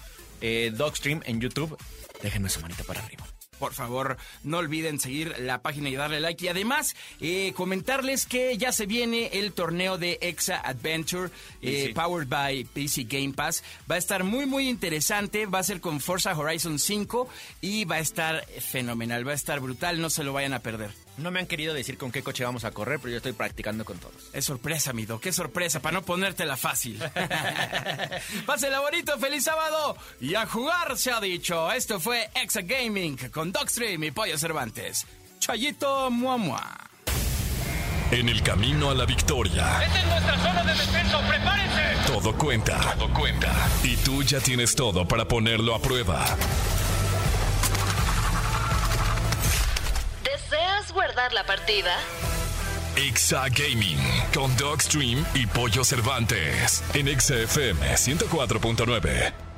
Eh, Dogstream en YouTube. Déjenme su manita para arriba. Por favor, no olviden seguir la página y darle like. Y además, eh, comentarles que ya se viene el torneo de Exa Adventure, eh, Sí. powered by PC Game Pass. Va a estar muy, muy interesante. Va a ser con Forza Horizon 5 y va a estar fenomenal. Va a estar brutal. No se lo vayan a perder. No me han querido decir con qué coche vamos a correr, pero yo estoy practicando con todos. Es sorpresa, mi Doc, qué sorpresa, para no ponértela fácil. Pásenla bonito, feliz sábado y a jugar se ha dicho. Esto fue Exa Gaming con Docstream y Pollo Cervantes. Chayito Muamua. En el camino a la victoria, Esta es nuestra zona de descenso. ¡Prepárense! todo cuenta. Todo cuenta. Y tú ya tienes todo para ponerlo a prueba. ¿Deseas guardar la partida? Exa Gaming con Dogstream y Pollo Cervantes en Exa FM 104.9.